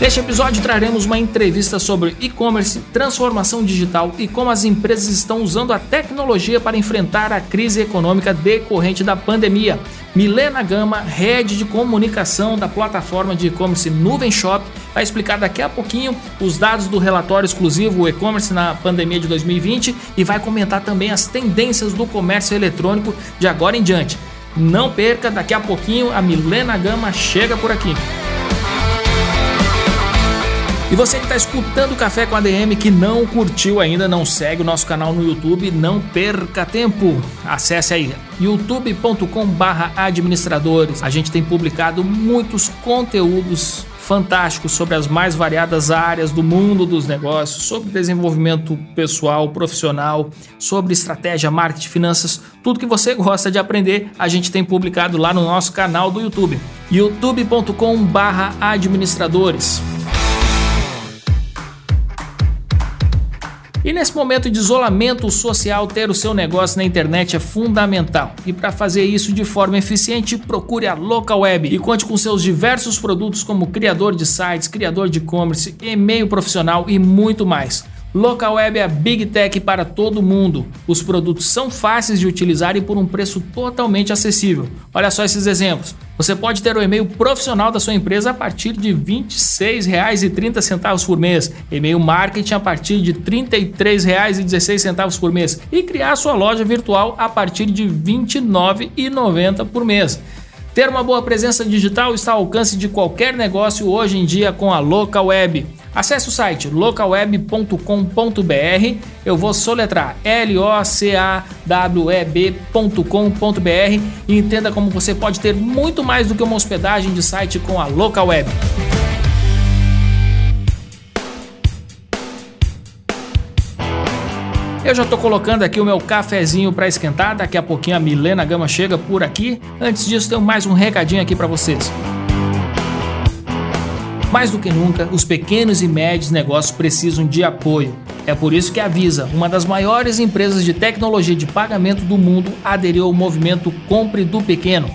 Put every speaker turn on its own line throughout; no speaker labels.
Neste episódio traremos uma entrevista sobre e-commerce, transformação digital e como as empresas estão usando a tecnologia para enfrentar a crise econômica decorrente da pandemia. Milena Gama, head de comunicação da plataforma de e-commerce Nuvem Shop, vai explicar daqui a pouquinho os dados do relatório exclusivo e-commerce na pandemia de 2020 e vai comentar também as tendências do comércio eletrônico de agora em diante. Não perca, daqui a pouquinho a Milena Gama chega por aqui. E você que está escutando o Café com a DM que não curtiu ainda, não segue o nosso canal no YouTube, não perca tempo. Acesse aí youtube.com/administradores. A gente tem publicado muitos conteúdos fantásticos sobre as mais variadas áreas do mundo dos negócios, sobre desenvolvimento pessoal, profissional, sobre estratégia, marketing, finanças, tudo que você gosta de aprender, a gente tem publicado lá no nosso canal do YouTube, youtube.com/administradores. E nesse momento de isolamento social, ter o seu negócio na internet é fundamental. E para fazer isso de forma eficiente, procure a Local Web e conte com seus diversos produtos como criador de sites, criador de e-commerce, e-mail profissional e muito mais. Local Web é a Big Tech para todo mundo. Os produtos são fáceis de utilizar e por um preço totalmente acessível. Olha só esses exemplos. Você pode ter o e-mail profissional da sua empresa a partir de R$ 26,30 por mês, e-mail marketing a partir de R$ 33,16 por mês e criar sua loja virtual a partir de R$ 29,90 por mês. Ter uma boa presença digital está ao alcance de qualquer negócio hoje em dia com a Local Web. Acesse o site localweb.com.br. Eu vou soletrar L-O-C-A-W-E-B.com.br e entenda como você pode ter muito mais do que uma hospedagem de site com a Local Web. Eu já estou colocando aqui o meu cafezinho para esquentar. Daqui a pouquinho a Milena Gama chega por aqui. Antes disso, tenho mais um recadinho aqui para vocês. Mais do que nunca, os pequenos e médios negócios precisam de apoio. É por isso que a Visa, uma das maiores empresas de tecnologia de pagamento do mundo, aderiu ao movimento Compre do Pequeno.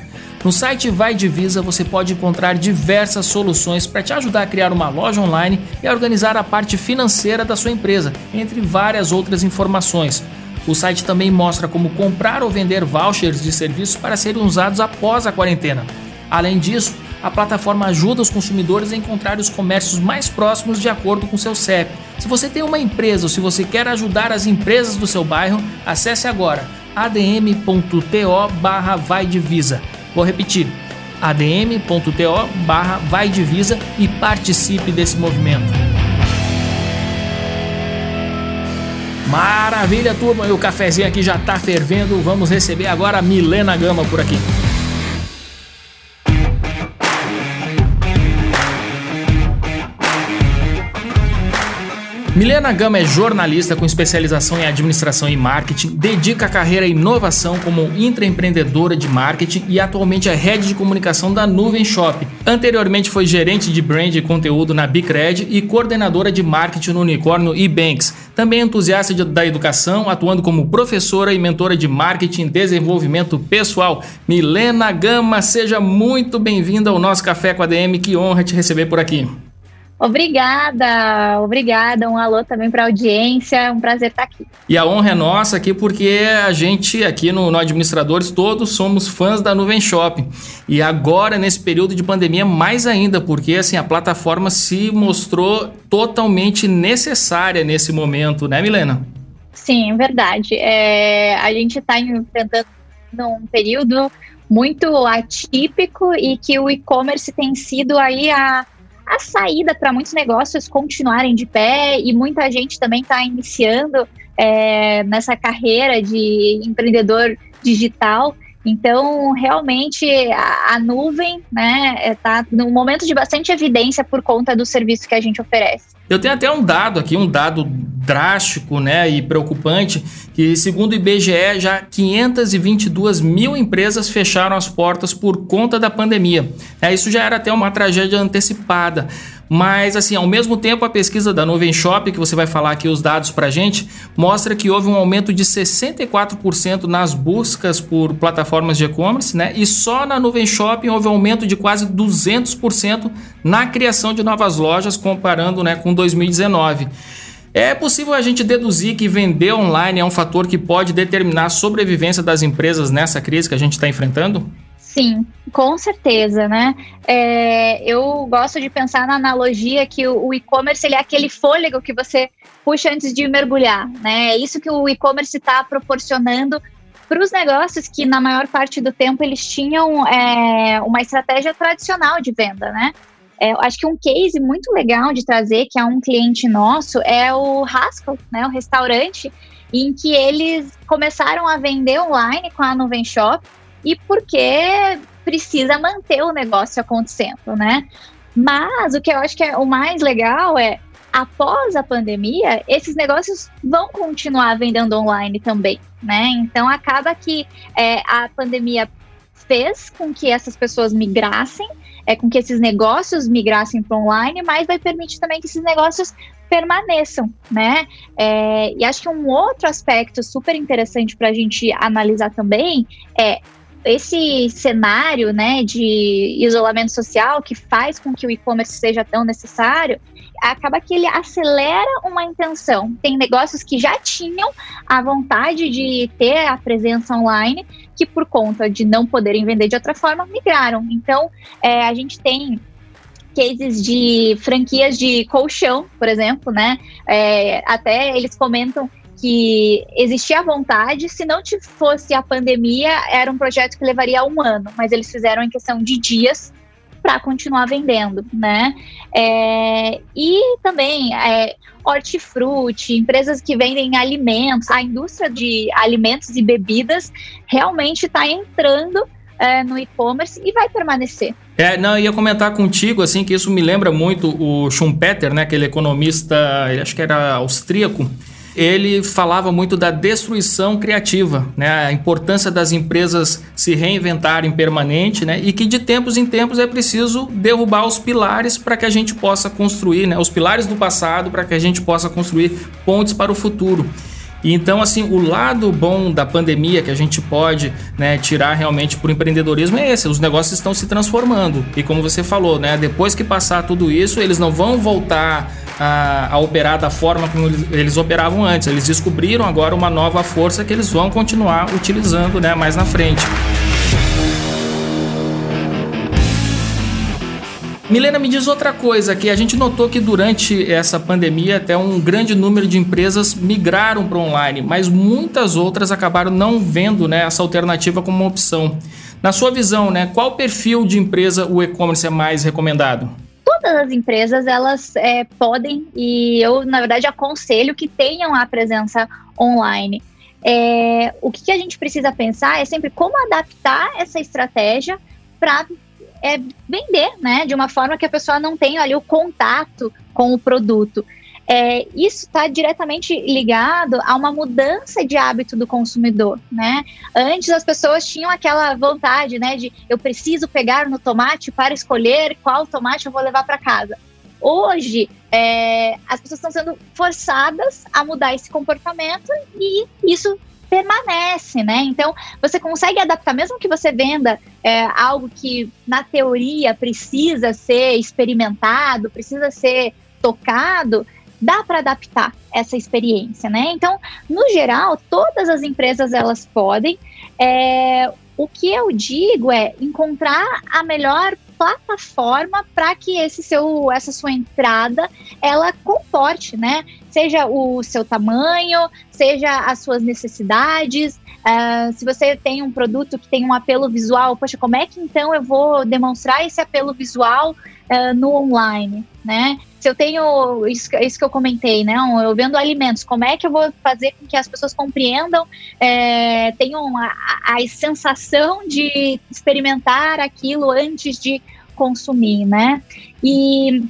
No site Vai de Visa você pode encontrar diversas soluções para te ajudar a criar uma loja online e a organizar a parte financeira da sua empresa, entre várias outras informações. O site também mostra como comprar ou vender vouchers de serviços para serem usados após a quarentena. Além disso, a plataforma ajuda os consumidores a encontrar os comércios mais próximos de acordo com seu CEP. Se você tem uma empresa ou se você quer ajudar as empresas do seu bairro, acesse agora adm.to barra vai divisa. Vou repetir, adm.to barra vai divisa e participe desse movimento. Maravilha, turma! E o cafezinho aqui já está fervendo. Vamos receber agora a Milena Gama por aqui. Milena Gama é jornalista com especialização em administração e marketing, dedica a carreira à inovação como intraempreendedora de marketing e atualmente é head de comunicação da Nuvem Shop. Anteriormente foi gerente de brand e conteúdo na Bicred e coordenadora de marketing no unicórnio eBanks. Também é entusiasta de, da educação, atuando como professora e mentora de marketing e desenvolvimento pessoal. Milena Gama, seja muito bem-vinda ao nosso Café com a DM. Que honra te receber por aqui.
Obrigada, obrigada. Um alô também para a audiência. Um prazer estar aqui.
E a honra é nossa aqui porque a gente aqui no, no Administradores todos somos fãs da Nuvem Shopping. E agora nesse período de pandemia mais ainda, porque assim a plataforma se mostrou totalmente necessária nesse momento, né, Milena?
Sim, verdade. É, a gente está enfrentando um período muito atípico e que o e-commerce tem sido aí a a saída para muitos negócios continuarem de pé e muita gente também está iniciando é, nessa carreira de empreendedor digital. Então, realmente, a, a nuvem está né, é, num momento de bastante evidência por conta do serviço que a gente oferece.
Eu tenho até um dado aqui, um dado drástico né, e preocupante, que segundo o IBGE, já 522 mil empresas fecharam as portas por conta da pandemia. É, isso já era até uma tragédia antecipada. Mas, assim, ao mesmo tempo, a pesquisa da Nuvem Shop, que você vai falar aqui os dados para gente, mostra que houve um aumento de 64% nas buscas por plataformas de e-commerce, né? E só na Nuvem Shopping houve um aumento de quase 200% na criação de novas lojas, comparando né, com 2019. É possível a gente deduzir que vender online é um fator que pode determinar a sobrevivência das empresas nessa crise que a gente está enfrentando?
Sim, com certeza, né? É, eu gosto de pensar na analogia que o, o e-commerce ele é aquele fôlego que você puxa antes de mergulhar, né? É isso que o e-commerce está proporcionando para os negócios que na maior parte do tempo eles tinham é, uma estratégia tradicional de venda, né? É, acho que um case muito legal de trazer, que é um cliente nosso, é o Haskell, né, o restaurante, em que eles começaram a vender online com a Nuvem Shop e porque precisa manter o negócio acontecendo, né? Mas o que eu acho que é o mais legal é após a pandemia, esses negócios vão continuar vendendo online também, né? Então acaba que é, a pandemia fez com que essas pessoas migrassem, é, com que esses negócios migrassem para online, mas vai permitir também que esses negócios permaneçam, né? É, e acho que um outro aspecto super interessante para a gente analisar também é esse cenário né, de isolamento social que faz com que o e-commerce seja tão necessário, acaba que ele acelera uma intenção. Tem negócios que já tinham a vontade de ter a presença online, que por conta de não poderem vender de outra forma, migraram. Então, é, a gente tem cases de franquias de colchão, por exemplo, né? É, até eles comentam que existia vontade, se não fosse a pandemia, era um projeto que levaria um ano, mas eles fizeram em questão de dias para continuar vendendo, né? É, e também é, hortifruti, empresas que vendem alimentos, a indústria de alimentos e bebidas realmente está entrando é, no e-commerce e vai permanecer.
É, não, eu ia comentar contigo, assim, que isso me lembra muito o Schumpeter, né, aquele economista, acho que era austríaco, ele falava muito da destruição criativa, né? a importância das empresas se reinventarem permanente né? e que de tempos em tempos é preciso derrubar os pilares para que a gente possa construir, né? os pilares do passado para que a gente possa construir pontes para o futuro. Então, assim, o lado bom da pandemia que a gente pode né, tirar realmente para o empreendedorismo é esse: os negócios estão se transformando. E como você falou, né, depois que passar tudo isso, eles não vão voltar a, a, operar da forma como eles operavam antes. Eles descobriram agora uma nova força que eles vão continuar utilizando né, mais na frente. Milena, me diz outra coisa, que a gente notou que durante essa pandemia até um grande número de empresas migraram para online, mas muitas outras acabaram não vendo né, essa alternativa como uma opção. Na sua visão, né, qual perfil de empresa o e-commerce é mais recomendado?
Todas as empresas elas é, podem e eu na verdade aconselho que tenham a presença online. É, o que a gente precisa pensar é sempre como adaptar essa estratégia para é vender, né? De uma forma que a pessoa não tenha ali o contato com o produto. É, isso está diretamente ligado a uma mudança de hábito do consumidor, né? Antes as pessoas tinham aquela vontade, né, de eu preciso pegar no tomate para escolher qual tomate eu vou levar para casa. Hoje, é, as pessoas estão sendo forçadas a mudar esse comportamento e isso permanece, né? Então, você consegue adaptar, mesmo que você venda é, algo que, na teoria, precisa ser experimentado, precisa ser tocado, dá para adaptar essa experiência, né? Então, no geral, todas as empresas elas podem. É, o que eu digo é encontrar a melhor plataforma para que esse seu, essa sua entrada ela comporte, né? Seja o seu tamanho, seja as suas necessidades. Uh, se você tem um produto que tem um apelo visual, poxa, como é que então eu vou demonstrar esse apelo visual uh, no online, né? Se eu tenho isso, isso, que eu comentei, né? Eu vendo alimentos, como é que eu vou fazer com que as pessoas compreendam, é, tenham a, a, sensação de experimentar aquilo antes de consumir, né? E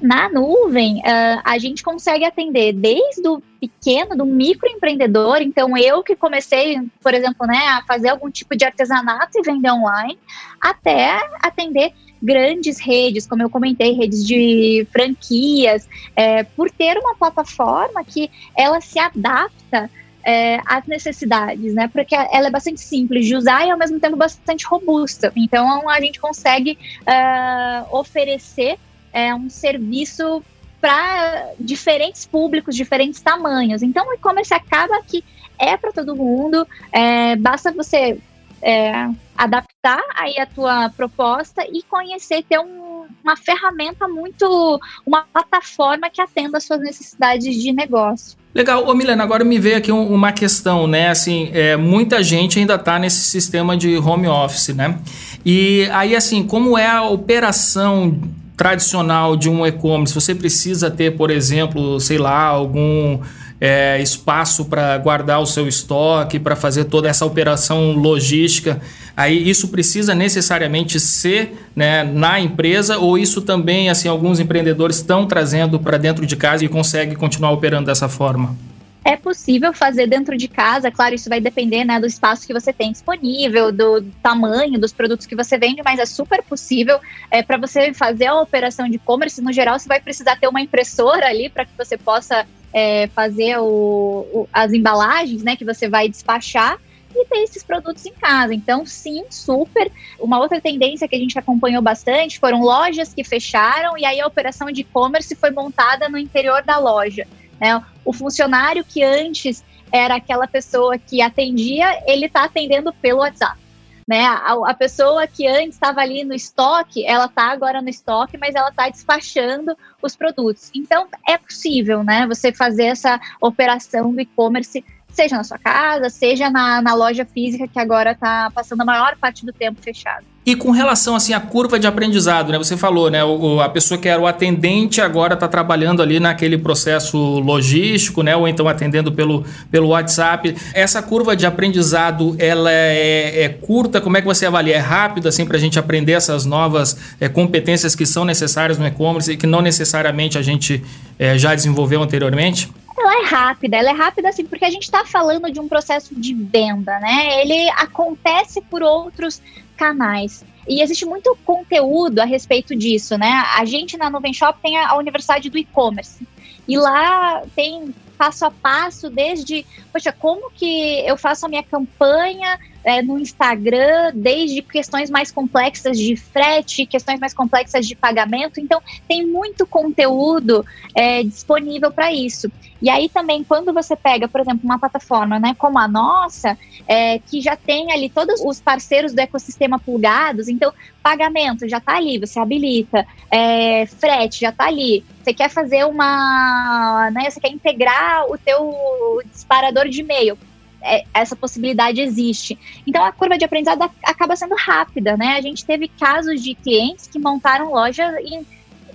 na nuvem, uh, a gente consegue atender desde o pequeno, do microempreendedor. Então, eu que comecei, por exemplo, né, a fazer algum tipo de artesanato e vender online, até atender grandes redes, como eu comentei, redes de franquias, é, por ter uma plataforma que ela se adapta é, às necessidades, né? Porque ela é bastante simples de usar e ao mesmo tempo bastante robusta. Então a gente consegue uh, oferecer é, um serviço para diferentes públicos, diferentes tamanhos. Então o e-commerce acaba que é para todo mundo. É, basta você é, adaptar aí a tua proposta e conhecer, ter um, uma ferramenta muito, uma plataforma que atenda às suas necessidades de negócio.
Legal, ô Milena, agora me veio aqui um, uma questão, né? Assim, é, muita gente ainda está nesse sistema de home office, né? E aí, assim, como é a operação tradicional de um e-commerce? Você precisa ter, por exemplo, sei lá, algum é, espaço para guardar o seu estoque, para fazer toda essa operação logística. Aí isso precisa necessariamente ser né, na empresa ou isso também, assim, alguns empreendedores estão trazendo para dentro de casa e consegue continuar operando dessa forma?
É possível fazer dentro de casa, claro, isso vai depender né, do espaço que você tem disponível, do tamanho dos produtos que você vende, mas é super possível. É, para você fazer a operação de e-commerce, no geral, você vai precisar ter uma impressora ali para que você possa é, fazer o, o, as embalagens, né, que você vai despachar e ter esses produtos em casa. Então, sim, super. Uma outra tendência que a gente acompanhou bastante foram lojas que fecharam e aí a operação de e-commerce foi montada no interior da loja. Né? O funcionário que antes era aquela pessoa que atendia, ele está atendendo pelo WhatsApp né? A, a pessoa que antes estava ali no estoque, ela está agora no estoque, mas ela está despachando os produtos. Então é possível, né? Você fazer essa operação do e-commerce seja na sua casa, seja na, na loja física que agora está passando a maior parte do tempo fechado.
E com relação assim à curva de aprendizado, né? Você falou, né? O, a pessoa que era o atendente agora está trabalhando ali naquele processo logístico, né? Ou então atendendo pelo, pelo WhatsApp. Essa curva de aprendizado, ela é, é curta? Como é que você avalia? É rápida assim para a gente aprender essas novas é, competências que são necessárias no e-commerce e que não necessariamente a gente é, já desenvolveu anteriormente?
Ela é rápida, ela é rápida assim, porque a gente está falando de um processo de venda, né? Ele acontece por outros canais. E existe muito conteúdo a respeito disso, né? A gente na Nuvem Shop tem a, Universidade do E-Commerce. E lá tem passo a passo, desde, poxa, como que eu faço a minha campanha é, no Instagram, desde questões mais complexas de frete, questões mais complexas de pagamento. Então, tem muito conteúdo é, disponível para isso. E aí também, quando você pega, por exemplo, uma plataforma né, como a nossa, é, que já tem ali todos os parceiros do ecossistema plugados, então pagamento já está ali, você habilita, é, frete já está ali, você quer fazer uma, né, você quer integrar o teu disparador de e-mail, essa possibilidade existe. Então a curva de aprendizado acaba sendo rápida, né? A gente teve casos de clientes que montaram loja em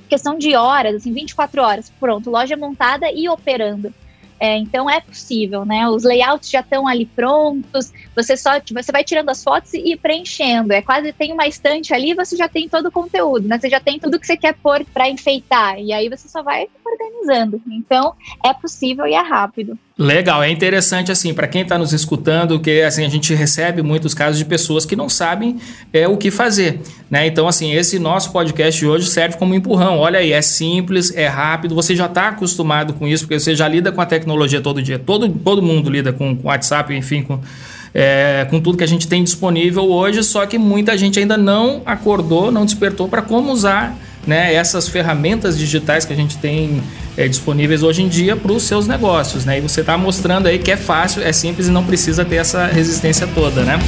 questão de horas, assim, 24 horas, pronto, loja montada e operando. É, então é possível, né? Os layouts já estão ali prontos, você só você vai tirando as fotos e preenchendo. É quase tem uma estante ali, você já tem todo o conteúdo, né? Você já tem tudo que você quer pôr para enfeitar e aí você só vai organizando. Então é possível e é rápido.
Legal, é interessante assim para quem está nos escutando que assim a gente recebe muitos casos de pessoas que não sabem é, o que fazer, né? Então assim esse nosso podcast de hoje serve como empurrão. Olha aí, é simples, é rápido, você já está acostumado com isso porque você já lida com a tecnologia todo dia. Todo todo mundo lida com, com WhatsApp, enfim, com é, com tudo que a gente tem disponível hoje, só que muita gente ainda não acordou, não despertou para como usar né, essas ferramentas digitais que a gente tem é, disponíveis hoje em dia para os seus negócios. Né? E você está mostrando aí que é fácil, é simples e não precisa ter essa resistência toda. Né?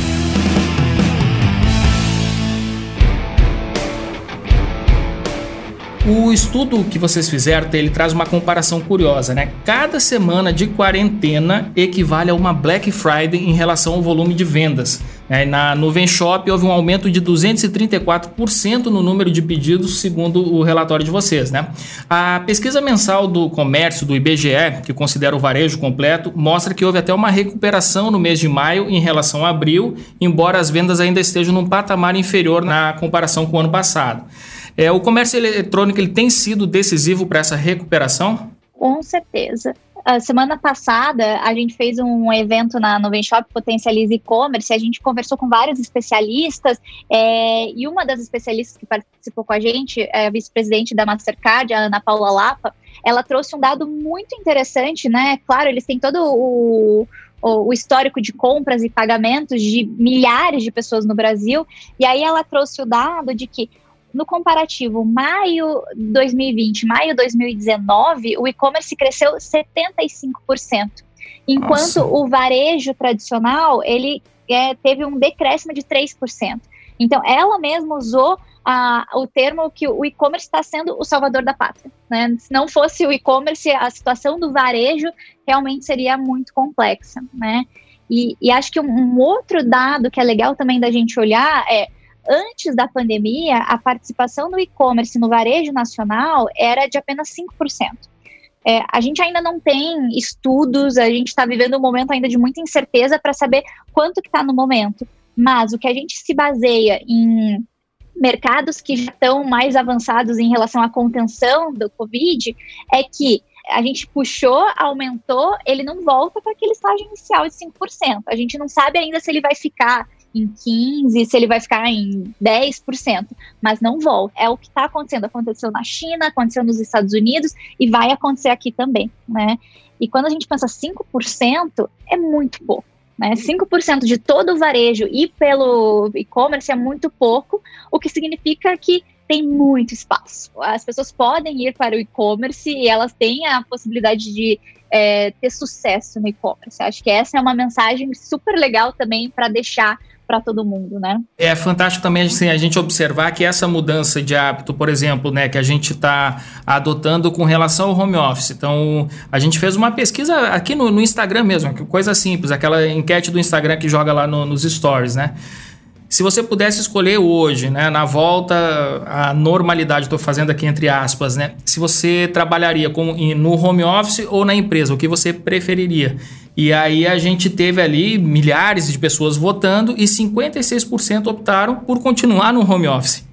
O estudo que vocês fizeram, ele traz uma comparação curiosa, né? Cada semana de quarentena equivale a uma Black Friday em relação ao volume de vendas. É, na Nuvem Shop houve um aumento de 234% no número de pedidos, segundo o relatório de vocês, né? A pesquisa mensal do comércio do IBGE, que considera o varejo completo, mostra que houve até uma recuperação no mês de maio em relação a abril, embora as vendas ainda estejam num patamar inferior na comparação com o ano passado. É, o comércio eletrônico ele tem sido decisivo para essa recuperação?
Com certeza. A semana passada, a gente fez um evento na Nuvem Shop Potencialize E-Commerce. A gente conversou com vários especialistas é, e uma das especialistas que participou com a gente, é a vice-presidente da Mastercard, a Ana Paula Lapa, ela trouxe um dado muito interessante, né? Claro, eles têm todo o, o, histórico de compras e pagamentos de milhares de pessoas no Brasil. E aí ela trouxe o dado de que no comparativo maio 2020, maio 2019, o e-commerce cresceu 75%, enquanto Nossa. o varejo tradicional ele é, teve um decréscimo de 3%. Então, ela mesma usou a, o termo que o e-commerce está sendo o salvador da pátria. Né? Se não fosse o e-commerce, a situação do varejo realmente seria muito complexa. Né? E, e acho que um, um outro dado que é legal também da gente olhar é antes da pandemia, a participação no e-commerce no varejo nacional era de apenas 5%. É, a gente ainda não tem estudos, a gente está vivendo um momento ainda de muita incerteza para saber quanto que está no momento. Mas o que a gente se baseia em mercados que já estão mais avançados em relação à contenção do Covid é que a gente puxou, aumentou, ele não volta para aquele estágio inicial de 5%. A gente não sabe ainda se ele vai ficar em 15%, se ele vai ficar em 10%, mas não volta. É o que está acontecendo. Aconteceu na China, aconteceu nos Estados Unidos e vai acontecer aqui também, né? E quando a gente pensa 5%, é muito pouco. Né? 5% de todo o varejo e pelo e-commerce é muito pouco, o que significa que tem muito espaço. As pessoas podem ir para o e-commerce e elas têm a possibilidade de é, ter sucesso no e-commerce. Acho que essa é uma mensagem super legal também para deixar para todo mundo, né?
É fantástico também assim, a gente observar que essa mudança de hábito, por exemplo, né, que a gente está adotando com relação ao home office. Então, a gente fez uma pesquisa aqui no, no Instagram mesmo, coisa simples, aquela enquete do Instagram que joga lá no, nos stories, né? Se você pudesse escolher hoje, né, na volta à normalidade, estou fazendo aqui entre aspas, né, se você trabalharia com, no home office ou na empresa, o que você preferiria? E aí a gente teve ali milhares de pessoas votando e 56% optaram por continuar no home office.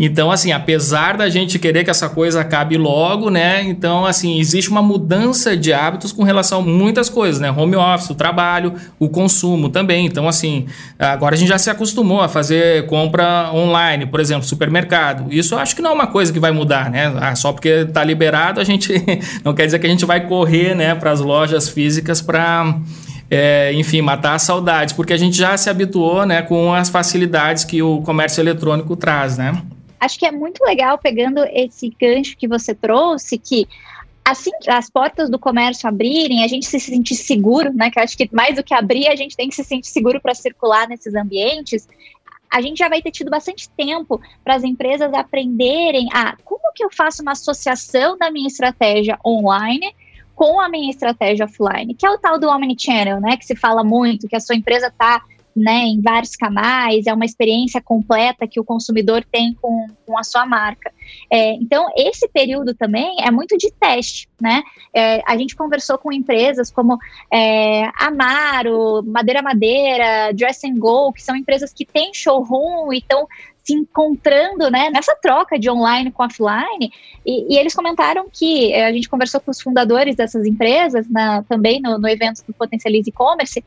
Então, assim, apesar da gente querer que essa coisa acabe logo, né? Então, assim, existe uma mudança de hábitos com relação a muitas coisas, né? Home office, o trabalho, o consumo também. Então, assim, agora a gente já se acostumou a fazer compra online, por exemplo, supermercado. Isso eu acho que não é uma coisa que vai mudar, né? Ah, só porque está liberado, a gente não quer dizer que a gente vai correr, né, para as lojas físicas para é, enfim, matar as saudades, porque a gente já se habituou né, com as facilidades que o comércio eletrônico traz, né?
Acho que é muito legal pegando esse gancho que você trouxe, que assim que as portas do comércio abrirem, a gente se sentir seguro, né? Que acho que mais do que abrir, a gente tem que se sentir seguro para circular nesses ambientes. A gente já vai ter tido bastante tempo para as empresas aprenderem a como que eu faço uma associação da minha estratégia online com a minha estratégia offline, que é o tal do omnichannel, né? Que se fala muito, que a sua empresa está né, em vários canais, é uma experiência completa que o consumidor tem com, com a sua marca. É, então, esse período também é muito de teste, né? É, a gente conversou com empresas como é, Amaro, Madeira Madeira, Dress and Go, que são empresas que têm showroom e estão se encontrando né, nessa troca de online com offline. E, e, eles comentaram que eh, a gente conversou com os fundadores dessas empresas na, também no, no evento do Potencialize E-Commerce,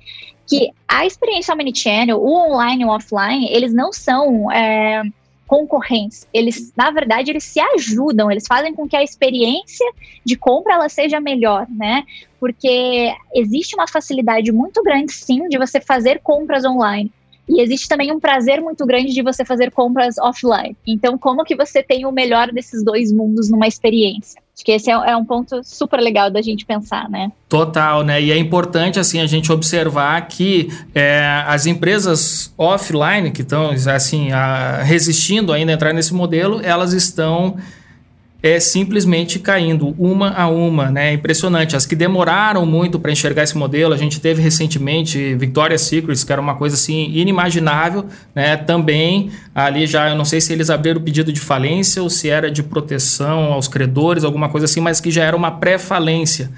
que a experiência omnichannel, o online e o offline, eles não são. É, concorrentes. Eles, na verdade, eles se ajudam, eles fazem com que a experiência de compra ela seja melhor, né? Porque existe uma facilidade muito grande, sim, de você fazer compras online. E existe também um prazer muito grande de você fazer compras offline. Então, como que você tem o melhor desses dois mundos numa experiência? Acho que esse é, é, um ponto super legal da gente pensar, né?
Total, né? E é importante, assim, a gente observar que é, as empresas offline, que estão, assim, a, resistindo ainda a entrar nesse modelo, elas estão é simplesmente caindo uma a uma, né? É impressionante. As que demoraram muito para enxergar esse modelo, a gente teve recentemente Victoria's Secret, que era uma coisa assim inimaginável, né? Também ali já, eu não sei se eles abriram o pedido de falência ou se era de proteção aos credores, alguma coisa assim, mas que já era uma pré-falência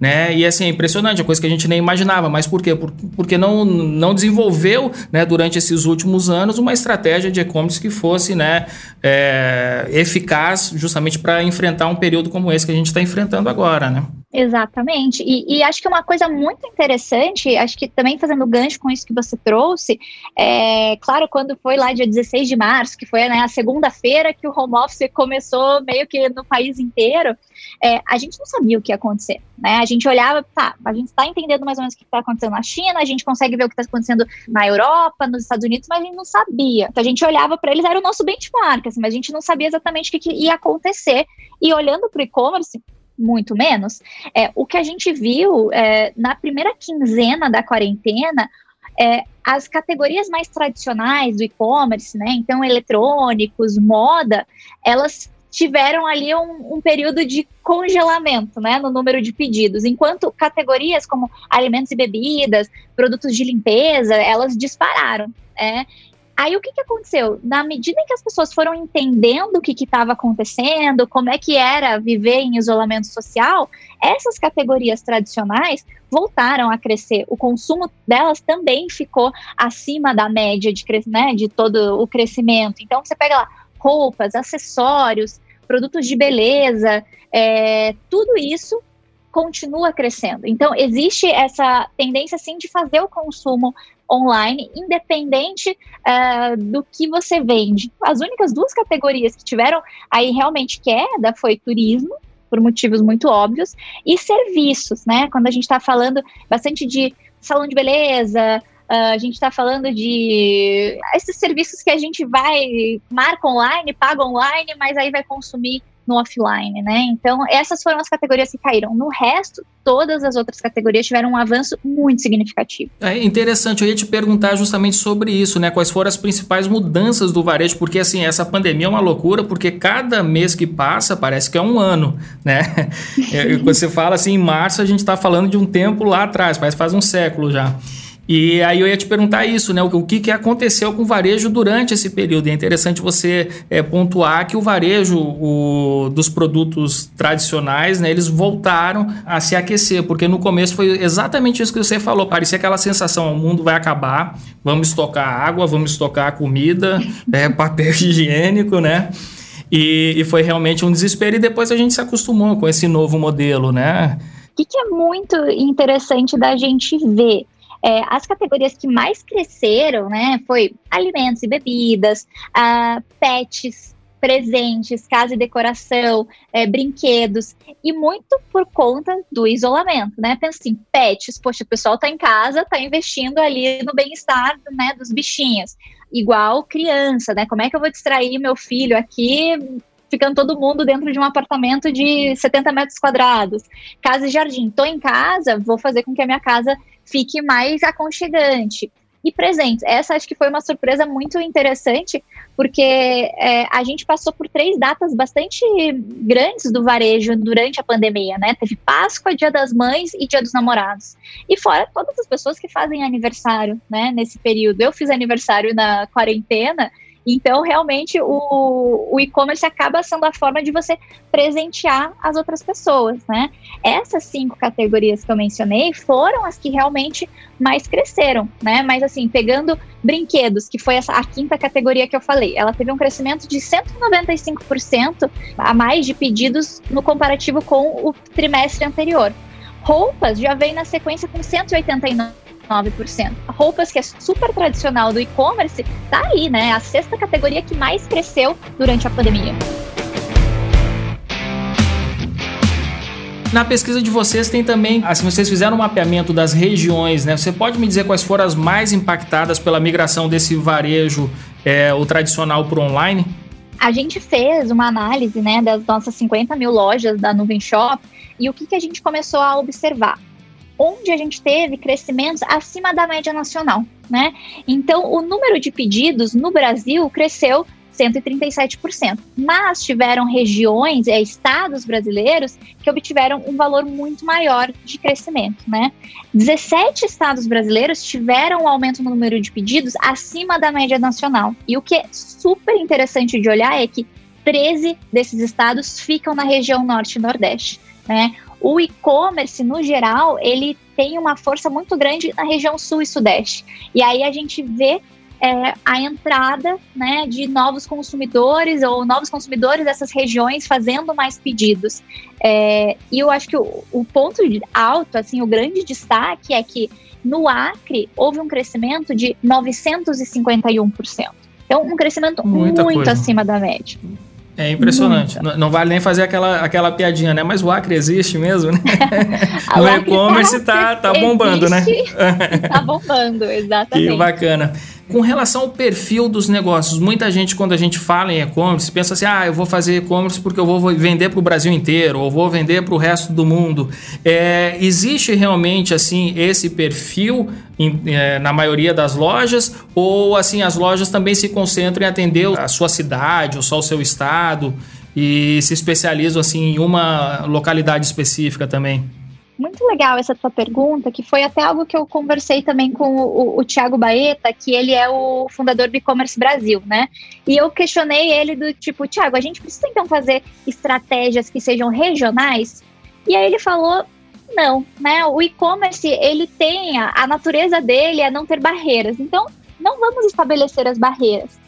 né? E assim, é impressionante, é coisa que a gente nem imaginava. Mas por quê? Por, porque não, não desenvolveu, né, durante esses últimos anos, uma estratégia de e-commerce que fosse, né, é, eficaz justamente para enfrentar um período como esse que a gente está enfrentando agora, né?
Exatamente. E, e, acho que uma coisa muito interessante, acho que também fazendo gancho com isso que você trouxe, é claro, quando foi lá dia 16 de março, que foi né, a segunda-feira que o home office começou meio que no país inteiro, é, a gente não sabia o que ia acontecer. Né? A gente olhava, tá, a gente está entendendo mais ou menos o que está acontecendo na China, a gente consegue ver o que está acontecendo na Europa, nos Estados Unidos, mas a gente não sabia. Então a gente olhava para eles, era o nosso benchmark, assim, mas a gente não sabia exatamente o que, que ia acontecer. E olhando para o e-commerce, muito menos. É, o que a gente viu é, na primeira quinzena da quarentena, é, as categorias mais tradicionais do e-commerce, né, então eletrônicos, moda, elas tiveram ali um, um, período de congelamento né, no número de pedidos, enquanto categorias como alimentos e bebidas, produtos de limpeza, elas dispararam. É, Aí o que, que aconteceu? Na medida em que as pessoas foram entendendo o que estava acontecendo, como é que era viver em isolamento social, essas categorias tradicionais voltaram a crescer. O consumo delas também ficou acima da média de, né, de todo o crescimento. Então você pega lá roupas, acessórios, produtos de beleza, é, tudo isso continua crescendo. Então, existe essa tendência, sim, de fazer o consumo online, independente uh, do que você vende. As únicas duas categorias que tiveram aí realmente queda foi turismo, por motivos muito óbvios, e serviços, né? Quando a gente está falando bastante de salão de beleza, Uh, a gente está falando de esses serviços que a gente vai, marca online, paga online, mas aí vai consumir no offline, né? Então, essas foram as categorias que caíram. No resto, todas as outras categorias tiveram um avanço muito significativo.
É interessante, eu ia te perguntar justamente sobre isso, né? Quais foram as principais mudanças do varejo, porque assim, essa pandemia é uma loucura, porque cada mês que passa parece que é um ano, né? É, você fala assim, em março a gente está falando de um tempo lá atrás, parece faz um século já. E aí eu ia te perguntar isso, né? O que, que aconteceu com o varejo durante esse período? E é interessante você é, pontuar que o varejo o, dos produtos tradicionais, né? Eles voltaram a se aquecer, porque no começo foi exatamente isso que você falou. Parecia aquela sensação: o mundo vai acabar, vamos estocar água, vamos estocar comida, é, papel higiênico, né? E, e foi realmente um desespero, e depois a gente se acostumou com esse novo modelo, né?
O que, que é muito interessante da gente ver? É, as categorias que mais cresceram, né, foi alimentos e bebidas, uh, pets, presentes, casa e decoração, é, brinquedos, e muito por conta do isolamento, né? Pensa assim, pets, poxa, o pessoal tá em casa, tá investindo ali no bem-estar, né, dos bichinhos. Igual criança, né? Como é que eu vou distrair meu filho aqui ficando todo mundo dentro de um apartamento de 70 metros quadrados. Casa e jardim. Tô em casa, vou fazer com que a minha casa fique mais aconchegante. E presentes. Essa acho que foi uma surpresa muito interessante, porque é, a gente passou por três datas bastante grandes do varejo durante a pandemia, né? Teve Páscoa, Dia das Mães e Dia dos Namorados. E fora todas as pessoas que fazem aniversário, né? Nesse período. Eu fiz aniversário na quarentena então, realmente, o, o e-commerce acaba sendo a forma de você presentear as outras pessoas, né? Essas cinco categorias que eu mencionei foram as que realmente mais cresceram, né? Mas, assim, pegando brinquedos, que foi essa, a quinta categoria que eu falei, ela teve um crescimento de 195% a mais de pedidos no comparativo com o trimestre anterior. Roupas já vem na sequência com 189 9%. Roupas, que é super tradicional do e-commerce, tá aí, né? A sexta categoria que mais cresceu durante a pandemia.
Na pesquisa de vocês tem também, assim, vocês fizeram um mapeamento das regiões, né? Você pode me dizer quais foram as mais impactadas pela migração desse varejo, é, o tradicional para o online?
A gente fez uma análise, né, das nossas 50 mil lojas da Nuvem Shop e o que, que a gente começou a observar onde a gente teve crescimentos acima da média nacional, né? Então, o número de pedidos no Brasil cresceu 137%. Mas tiveram regiões, é, estados brasileiros que obtiveram um valor muito maior de crescimento, né? 17 estados brasileiros tiveram um aumento no número de pedidos acima da média nacional. E o que é super interessante de olhar é que 13 desses estados ficam na região norte e nordeste, né? O e-commerce, no geral, ele tem uma força muito grande na região sul e sudeste. E aí a gente vê é, a entrada né, de novos consumidores ou novos consumidores dessas regiões fazendo mais pedidos. É, e eu acho que o, o, ponto alto, assim, o grande destaque é que no Acre houve um crescimento de 951%. Então, um crescimento Muita muito coisa. acima da média.
É impressionante. Não, não, vale nem fazer aquela, aquela piadinha, né? Mas o Acre existe mesmo, né? no e-commerce tá, tá bombando, né?
existe, né? tá bombando, exatamente.
Que bacana. Com relação ao perfil dos negócios, muita gente, quando a gente fala em e-commerce, pensa assim: ah, eu vou fazer e-commerce porque eu vou vender para o Brasil inteiro, ou vou vender para o resto do mundo. É, existe realmente assim esse perfil em, é, na maioria das lojas, ou assim as lojas também se concentram em atender a sua cidade, ou só o seu estado, e se especializam assim em uma localidade específica também?
Muito legal essa tua pergunta, que foi até algo que eu conversei também com o, o, o Thiago Baeta, que ele é o fundador do e-commerce Brasil, né? E eu questionei ele do tipo, Thiago, a gente precisa então fazer estratégias que sejam regionais? E aí ele falou, não, né? O e-commerce, ele tem, a, a natureza dele é não ter barreiras. Então, não vamos estabelecer as barreiras.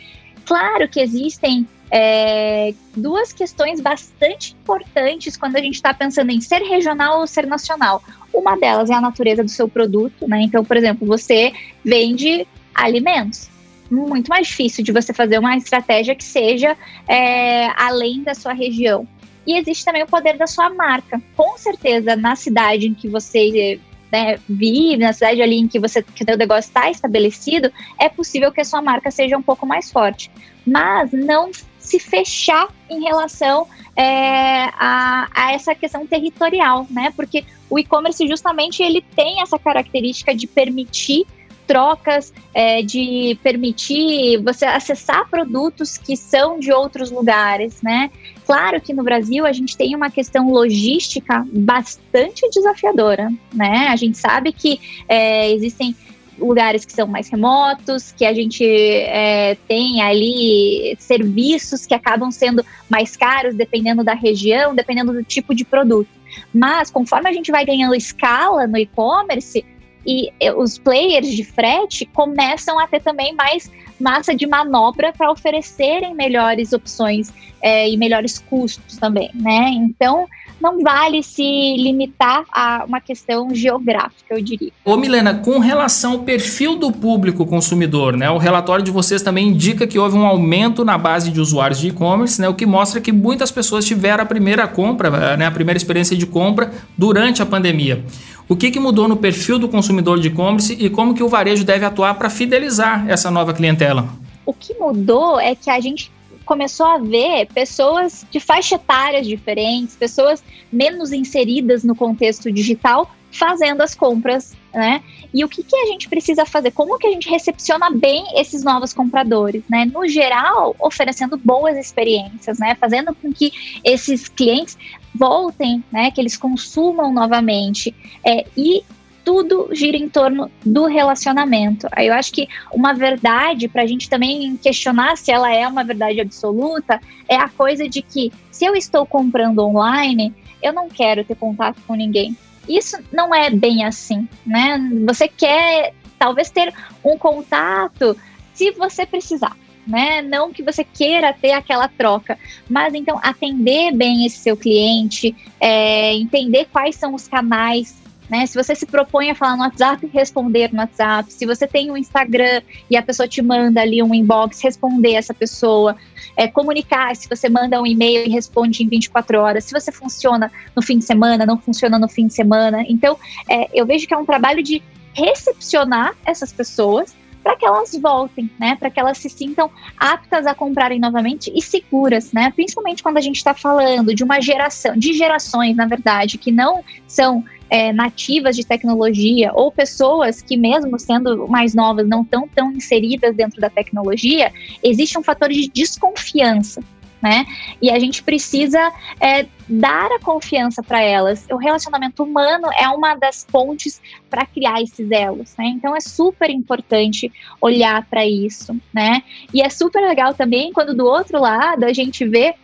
Claro que existem é, duas questões bastante importantes quando a gente está pensando em ser regional ou ser nacional. Uma delas é a natureza do seu produto, né? Então, por exemplo, você vende alimentos. Muito mais difícil de você fazer uma estratégia que seja é, além da sua região. E existe também o poder da sua marca. Com certeza, na cidade em que você né, vive, na cidade ali em que você que o negócio está estabelecido, é possível que a sua marca seja um pouco mais forte. Mas não se fechar em relação é, a, a, essa questão territorial, né? Porque o e-commerce justamente ele tem essa característica de permitir trocas, é, de permitir você acessar produtos que são de outros lugares, né? Claro que no Brasil a gente tem uma questão logística bastante desafiadora, né? A gente sabe que é, existem lugares que são mais remotos, que a gente é, tem ali serviços que acabam sendo mais caros dependendo da região, dependendo do tipo de produto. Mas conforme a gente vai ganhando escala no e-commerce, e os players de frete começam a ter também mais massa de manobra para oferecerem melhores opções é, e melhores custos também, né? Então, não vale se limitar a uma questão geográfica, eu diria.
Ô Milena, com relação ao perfil do público consumidor, né? O relatório de vocês também indica que houve um aumento na base de usuários de e-commerce, né? O que mostra que muitas pessoas tiveram a primeira compra, né? A primeira experiência de compra durante a pandemia. O que, que mudou no perfil do consumidor de e-commerce e como que o varejo deve atuar para fidelizar essa nova clientela?
O que mudou é que a gente começou a ver pessoas de faixa etárias diferentes, pessoas menos inseridas no contexto digital, fazendo as compras, né? E o que, que a gente precisa fazer? Como que a gente recepciona bem esses novos compradores, né? No geral, oferecendo boas experiências, né? Fazendo com que esses clientes voltem, né? Que eles consumam novamente. É, e tudo gira em torno do relacionamento. Aí eu acho que uma verdade, para a gente também questionar se ela é uma verdade absoluta, é a coisa de que se eu estou comprando online, eu não quero ter contato com ninguém. Isso não é bem assim, né? Você quer talvez ter um contato se você precisar. Né? Não que você queira ter aquela troca, mas então atender bem esse seu cliente, é, entender quais são os canais né? Se você se propõe a falar no WhatsApp, responder no WhatsApp. Se você tem um Instagram e a pessoa te manda ali um inbox, responder essa pessoa. É, comunicar, se você manda um e-mail e responde em 24 horas. Se você funciona no fim de semana, não funciona no fim de semana. Então, é, eu vejo que é um trabalho de recepcionar essas pessoas para que elas voltem, né? Para que elas se sintam aptas a comprarem novamente e seguras, né? Principalmente quando a gente está falando de uma geração, de gerações, na verdade, que não são é, nativas de tecnologia ou pessoas que, mesmo sendo mais novas, não estão tão inseridas dentro da tecnologia, existe um fator de desconfiança né? E a gente precisa é, dar a confiança para elas. O relacionamento humano é uma das pontes para criar esses elos, né? Então é super importante olhar para isso, né? E é super legal também quando do outro lado a gente vê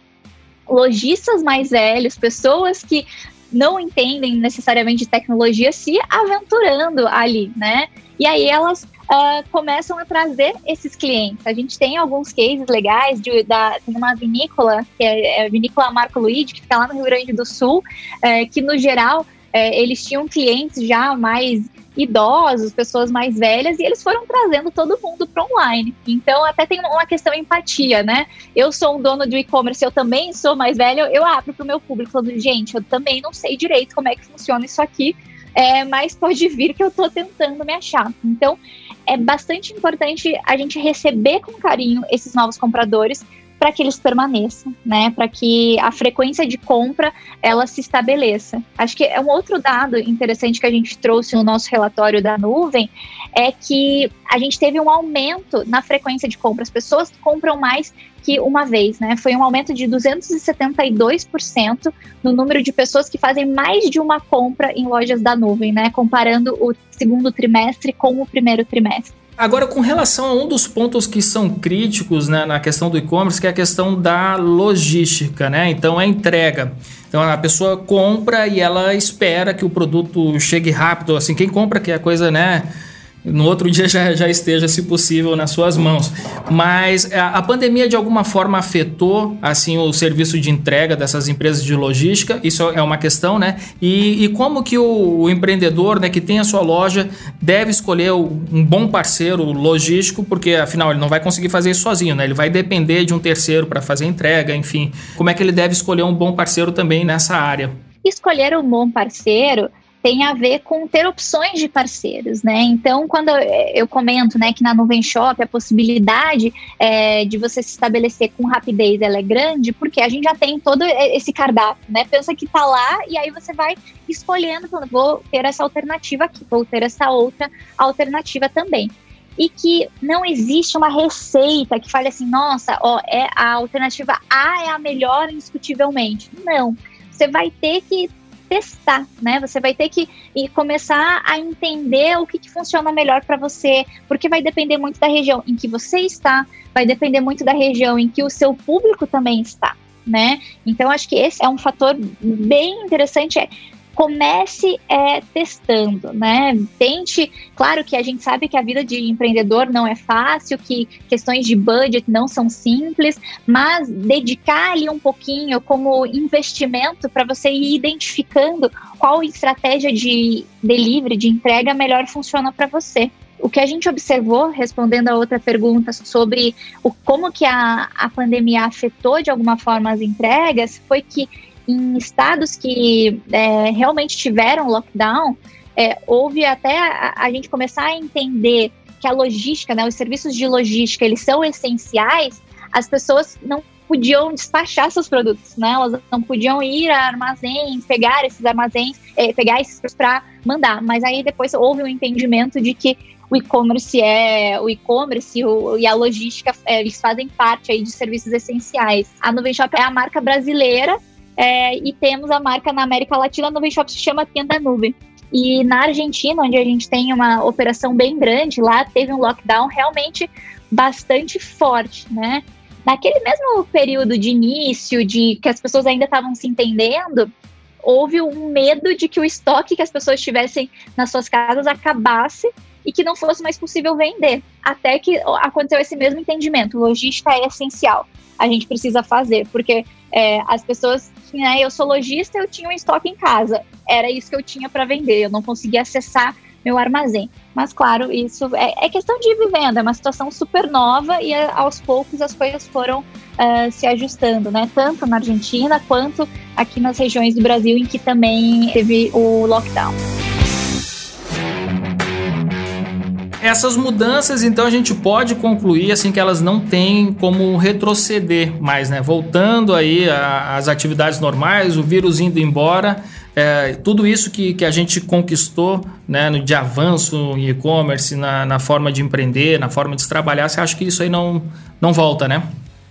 lojistas mais velhos, pessoas que não entendem necessariamente tecnologia se aventurando ali, né? E aí elas uh, começam a trazer esses clientes. A gente tem alguns cases legais de da, tem uma vinícola, que é, é a vinícola Marco Luigi, que fica lá no Rio Grande do Sul, é, que no geral é, eles tinham clientes já mais idosos, pessoas mais velhas, e eles foram trazendo todo mundo para online. Então, até tem uma questão de empatia, né? Eu sou um dono de e-commerce, eu também sou mais velho, eu abro para o meu público falando, gente, eu também não sei direito como é que funciona isso aqui, é, mas pode vir que eu estou tentando me achar. Então, é bastante importante a gente receber com carinho esses novos compradores para que eles permaneçam, né? Para que a frequência de compra ela se estabeleça. Acho que é um outro dado interessante que a gente trouxe no nosso relatório da nuvem é que a gente teve um aumento na frequência de compra. As pessoas compram mais que uma vez, né? Foi um aumento de 272% no número de pessoas que fazem mais de uma compra em lojas da nuvem, né? Comparando o segundo trimestre com o primeiro trimestre.
Agora, com relação a um dos pontos que são críticos né, na questão do e-commerce, que é a questão da logística, né? Então, a entrega. Então, a pessoa compra e ela espera que o produto chegue rápido. Assim, quem compra que é a coisa, né? No outro dia já, já esteja, se possível, nas suas mãos. Mas a, a, pandemia de alguma forma afetou assim o serviço de entrega dessas empresas de logística, isso é uma questão, né? E, e como que o, o, empreendedor, né, que tem a sua loja, deve escolher um bom parceiro logístico, porque afinal ele não vai conseguir fazer isso sozinho, né? Ele vai depender de um terceiro para fazer entrega, enfim. Como é que ele deve escolher um bom parceiro também nessa área?
Escolher um bom parceiro tem a ver com ter opções de parceiros, né? Então, quando eu comento, né, que na Nuvem Shop a possibilidade é, de você se estabelecer com rapidez ela é grande, porque a gente já tem todo esse cardápio, né? Pensa que tá lá e aí você vai escolhendo, falando, vou ter essa alternativa aqui, vou ter essa outra alternativa também e que não existe uma receita que fale assim, nossa, ó, é a alternativa A é a melhor indiscutivelmente. Não. Você vai ter que testar, né? Você vai ter que começar a entender o que, que funciona melhor para você, porque vai depender muito da região em que você está, vai depender muito da região em que o seu público também está, né? Então acho que esse é um fator bem interessante. Comece é, testando, né? Tente, claro que a gente sabe que a vida de empreendedor não é fácil, que questões de budget não são simples, mas dedicar ali um pouquinho como investimento para você ir identificando qual estratégia de delivery, de entrega melhor funciona para você. O que a gente observou, respondendo a outra pergunta sobre o, como que a, a pandemia afetou de alguma forma as entregas, foi que em estados que é, realmente tiveram lockdown, é, houve até a, a, gente começar a entender que a logística, né, os serviços de logística, eles são essenciais, as pessoas não podiam despachar seus produtos, né? Elas não podiam ir a armazéns, pegar esses armazéns, é, pegar esses para mandar. Mas aí depois houve um entendimento de que o e-commerce é o e-commerce e a logística, é, eles fazem parte aí de serviços essenciais. A Nuvem Shop é a marca brasileira é, e temos a marca na América Latina, a Nuvem Shop se chama Tenda Nuvem. E na Argentina, onde a gente tem uma operação bem grande, lá teve um lockdown realmente bastante forte, né? Naquele mesmo período de início, de que as pessoas ainda estavam se entendendo, houve um medo de que o estoque que as pessoas tivessem nas suas casas acabasse e que não fosse mais possível vender. Até que aconteceu esse mesmo entendimento. Logística é essencial. A gente precisa fazer, porque é, as pessoas, né, eu sou lojista, eu tinha um estoque em casa, era isso que eu tinha para vender, eu não conseguia acessar meu armazém. Mas claro, isso é, é, questão de ir vivendo, é uma situação super nova e aos poucos as coisas foram uh, se ajustando, né? Tanto na Argentina quanto aqui nas regiões do Brasil em que também teve o lockdown.
Essas mudanças, então, a gente pode concluir assim que elas não têm como retroceder mais, né? Voltando aí às atividades normais, o vírus indo embora, é, tudo isso que, que a gente conquistou né, de avanço em e-commerce, na, na forma de empreender, na forma de trabalhar, você acha que isso aí não, não volta, né?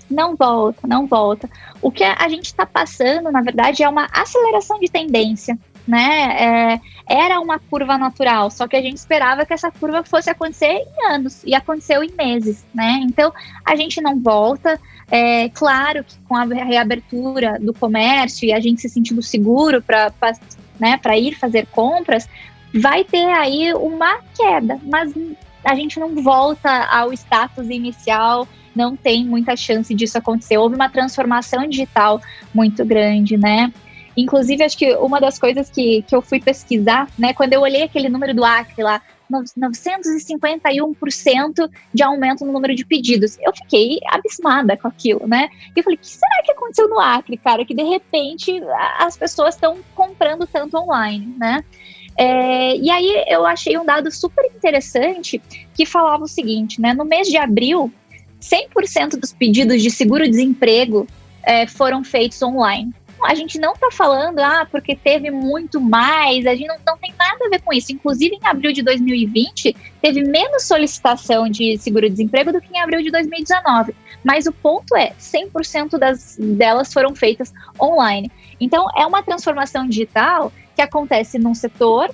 Não volta, não volta. O que a gente está passando, na verdade, é uma aceleração de tendência né? É, era uma curva natural, só que a gente esperava que essa curva fosse acontecer em anos e aconteceu em meses, né? Então a gente não volta. É claro que com a reabertura do comércio e a gente se sentindo seguro para né, ir fazer compras, vai ter aí uma queda, mas a gente não volta ao status inicial, não tem muita chance disso acontecer. Houve uma transformação digital muito grande, né? Inclusive, acho que uma das coisas que, que eu fui pesquisar, né, quando eu olhei aquele número do Acre lá, 951% de aumento no número de pedidos. Eu fiquei abismada com aquilo, né? E eu falei, o que será que aconteceu no Acre, cara? Que de repente as pessoas estão comprando tanto online, né? É, e aí eu achei um dado super interessante que falava o seguinte, né? No mês de abril, 100% dos pedidos de seguro-desemprego é, foram feitos online a gente não está falando, ah, porque teve muito mais, a gente não, não tem nada a ver com isso. Inclusive, em abril de 2020, teve menos solicitação de seguro-desemprego do que em abril de 2019. Mas o ponto é, 100% das, delas foram feitas online. Então, é uma transformação digital que acontece num setor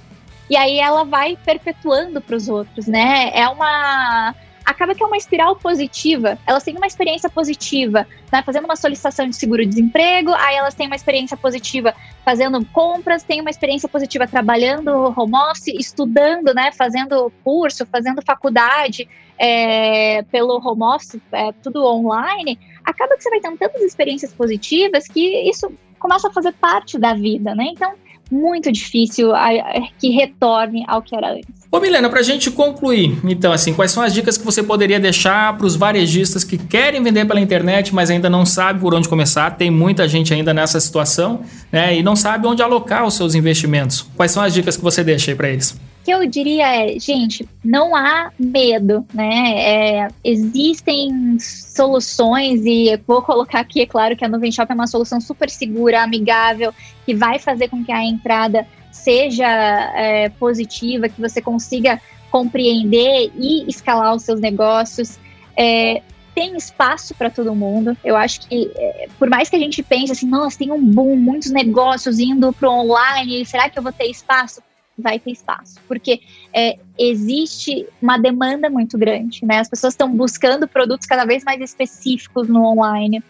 e aí ela vai perpetuando para os outros, né? É uma acaba que é uma espiral positiva. Elas têm uma experiência positiva, né, fazendo uma solicitação de seguro-desemprego, aí elas têm uma experiência positiva fazendo compras, têm uma experiência positiva trabalhando home office, estudando, né, fazendo curso, fazendo faculdade é, pelo home office, é, tudo online. Acaba que você vai tendo tantas experiências positivas que isso começa a fazer parte da vida, né? Então, muito difícil a, a, que retorne ao que era antes.
Ô Milena, para a gente concluir, então, assim, quais são as dicas que você poderia deixar para os varejistas que querem vender pela internet, mas ainda não sabe por onde começar? Tem muita gente ainda nessa situação, né? E não sabe onde alocar os seus investimentos. Quais são as dicas que você deixa aí para eles?
Que eu diria é, gente, não há medo, né? É, existem soluções e vou colocar aqui, é claro que a Nuvem Shop é uma solução super segura, amigável, que vai fazer com que a entrada seja é, positiva, que você consiga compreender e escalar os seus negócios. É, tem espaço para todo mundo. Eu acho que, é, por mais que a gente pense assim, nossa, tem um boom, muitos negócios indo para online, será que eu vou ter espaço? Vai ter espaço, porque é, existe uma demanda muito grande, né? As pessoas estão buscando produtos cada vez mais específicos no online.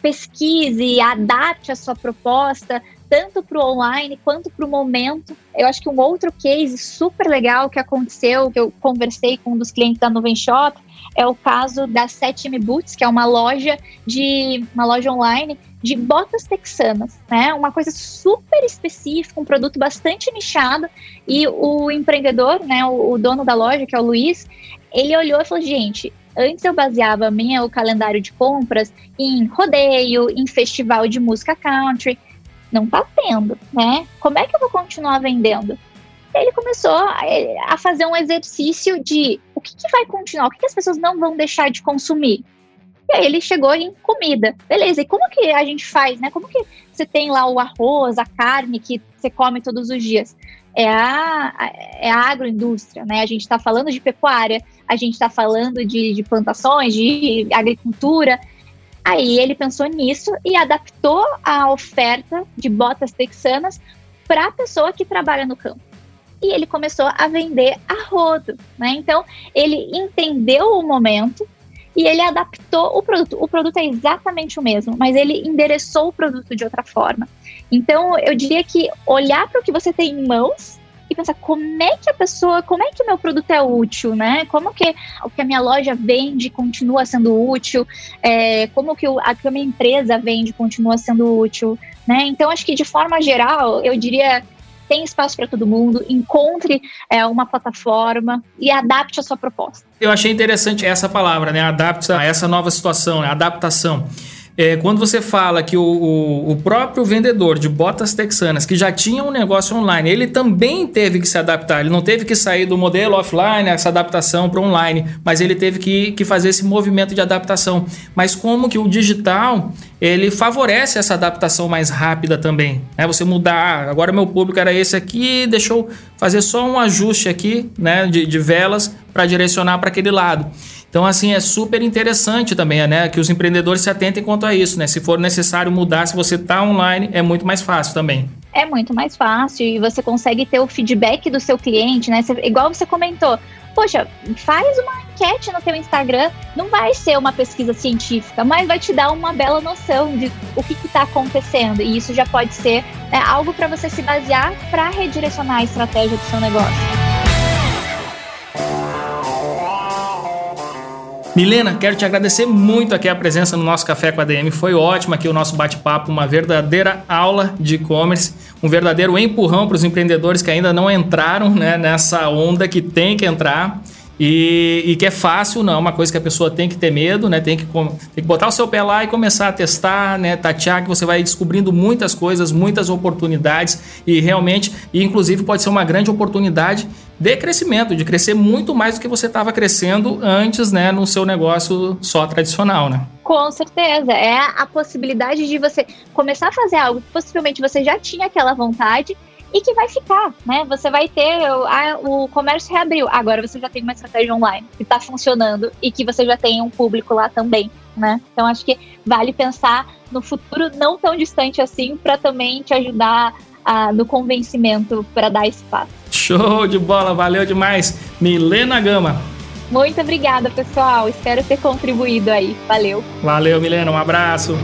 Pesquise, adapte a sua proposta tanto para o online quanto para o momento. Eu acho que um outro case super legal que aconteceu, que eu conversei com um dos clientes da Nuvem Shop, é o caso da Setime Boots, que é uma loja de uma loja online de botas texanas, né? Uma coisa super específica, um produto bastante nichado. E o empreendedor, né, o, o dono da loja, que é o Luiz, ele olhou e falou: gente, Antes eu baseava o calendário de compras em rodeio, em festival de música country não tá tendo, né? Como é que eu vou continuar vendendo? ele começou a, fazer um exercício de o que, que vai continuar, o que, que, as pessoas não vão deixar de consumir. E aí ele chegou em comida. Beleza, e como que a gente faz, né? Como que você tem lá o arroz, a carne que você come todos os dias? É a, é a agroindústria, né? A gente está falando de pecuária, a gente está falando de, de plantações, de agricultura, Aí ele pensou nisso e adaptou a oferta de botas texanas para a pessoa que trabalha no campo. E ele começou a vender a rodo, né? Então ele entendeu o momento e ele adaptou o produto. O produto é exatamente o mesmo, mas ele endereçou o produto de outra forma. Então eu diria que olhar para o que você tem em mãos e pensar como é que a pessoa, como é que o meu produto é útil, né? Como que o que a minha loja vende continua sendo útil, é, como que, o, a, que a minha empresa vende continua sendo útil, né? Então, acho que de forma geral, eu diria tem espaço para todo mundo, encontre é, uma plataforma e adapte a sua proposta.
Eu achei interessante essa palavra, né? Adapta a essa nova situação, né? adaptação. É, quando você fala que o, o, o, próprio vendedor de botas texanas, que já tinha um negócio online, ele também teve que se adaptar. Ele não teve que sair do modelo offline, essa adaptação para online, mas ele teve que, que fazer esse movimento de adaptação. Mas como que o digital ele favorece essa adaptação mais rápida também. Né? Você mudar, agora meu público era esse aqui, deixa eu fazer só um ajuste aqui né, de, de velas para direcionar para aquele lado. Então, assim, é super interessante também, né? Que os empreendedores se atentem quanto a isso, né? Se for necessário mudar, se você está online, é muito mais fácil também.
É muito mais fácil e você consegue ter o feedback do seu cliente, né? Você, igual você comentou, poxa, faz uma enquete no teu Instagram, não vai ser uma pesquisa científica, mas vai te dar uma bela noção de o que está acontecendo. E isso já pode ser né, algo para você se basear para redirecionar a estratégia do seu negócio.
Milena, quero te agradecer muito aqui a presença no nosso Café com a DM. Foi ótimo aqui o nosso bate-papo, uma verdadeira aula de e-commerce, um verdadeiro empurrão para os empreendedores que ainda não entraram né, nessa onda que tem que entrar. E, e, que é fácil, não é uma coisa que a pessoa tem que ter medo, né? Tem que, tem que botar o seu pé lá e começar a testar, né? Tatear, que você vai descobrindo muitas coisas, muitas oportunidades e realmente, e inclusive pode ser uma grande oportunidade de crescimento, de crescer muito mais do que você estava crescendo antes, né? No seu negócio só tradicional, né?
Com certeza. É a possibilidade de você começar a fazer algo que possivelmente você já tinha aquela vontade e que vai ficar, né? Você vai ter a, o comércio reabriu, agora você já tem uma estratégia online que está funcionando e que você já tem um público lá também, né? Então acho que vale pensar no futuro não tão distante assim para também te ajudar no convencimento para dar espaço.
Show de bola, valeu demais, Milena Gama.
Muito obrigada, pessoal. Espero ter contribuído aí. Valeu.
Valeu, Milena. Um abraço.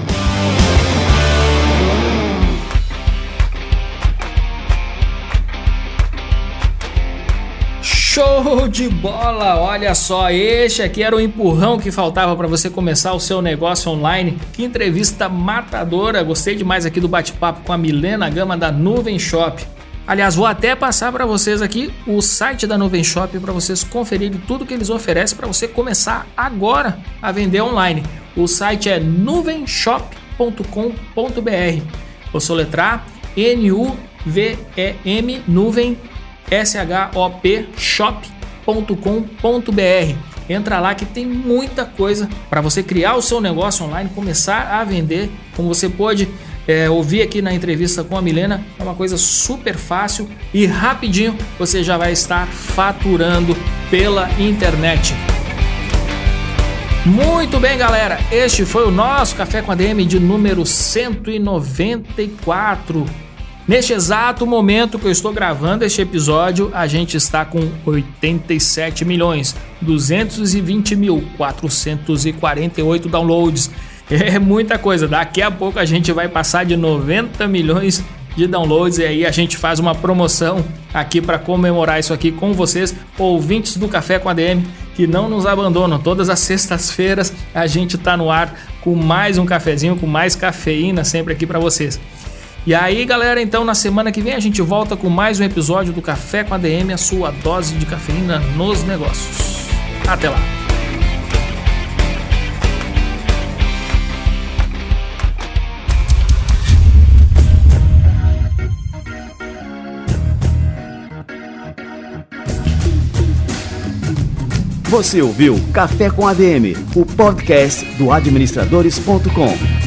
Show de bola! Olha só, este aqui era o empurrão que faltava para você começar o seu negócio online. Que entrevista matadora! Gostei demais aqui do bate-papo com a Milena Gama da Nuvem Shop. Aliás, vou até passar para vocês aqui o site da Nuvem Shop para vocês conferirem tudo que eles oferecem para você começar agora a vender online. O site é nuvenshop.com.br. Vou soletrar N-U-V-E-M nuvem shopshop.com.br. Entra lá que tem muita coisa para você criar o seu negócio online, começar a vender. Como você pode é, ouvir aqui na entrevista com a Milena, é uma coisa super fácil e rapidinho você já vai estar faturando pela internet. Muito bem, galera. Este foi o nosso Café com a DM de número 194. Neste exato momento que eu estou gravando este episódio, a gente está com 87 milhões 220 mil 448 downloads. É muita coisa. Daqui a pouco a gente vai passar de 90 milhões de downloads e aí a gente faz uma promoção aqui para comemorar isso aqui com vocês, ouvintes do Café com a DM que não nos abandonam. Todas as sextas-feiras a gente está no ar com mais um cafezinho, com mais cafeína sempre aqui para vocês. E aí, galera, então na semana que vem a gente volta com mais um episódio do Café com a DM, a sua dose de cafeína nos negócios. Até lá.
Você ouviu Café com ADM, o podcast do administradores.com.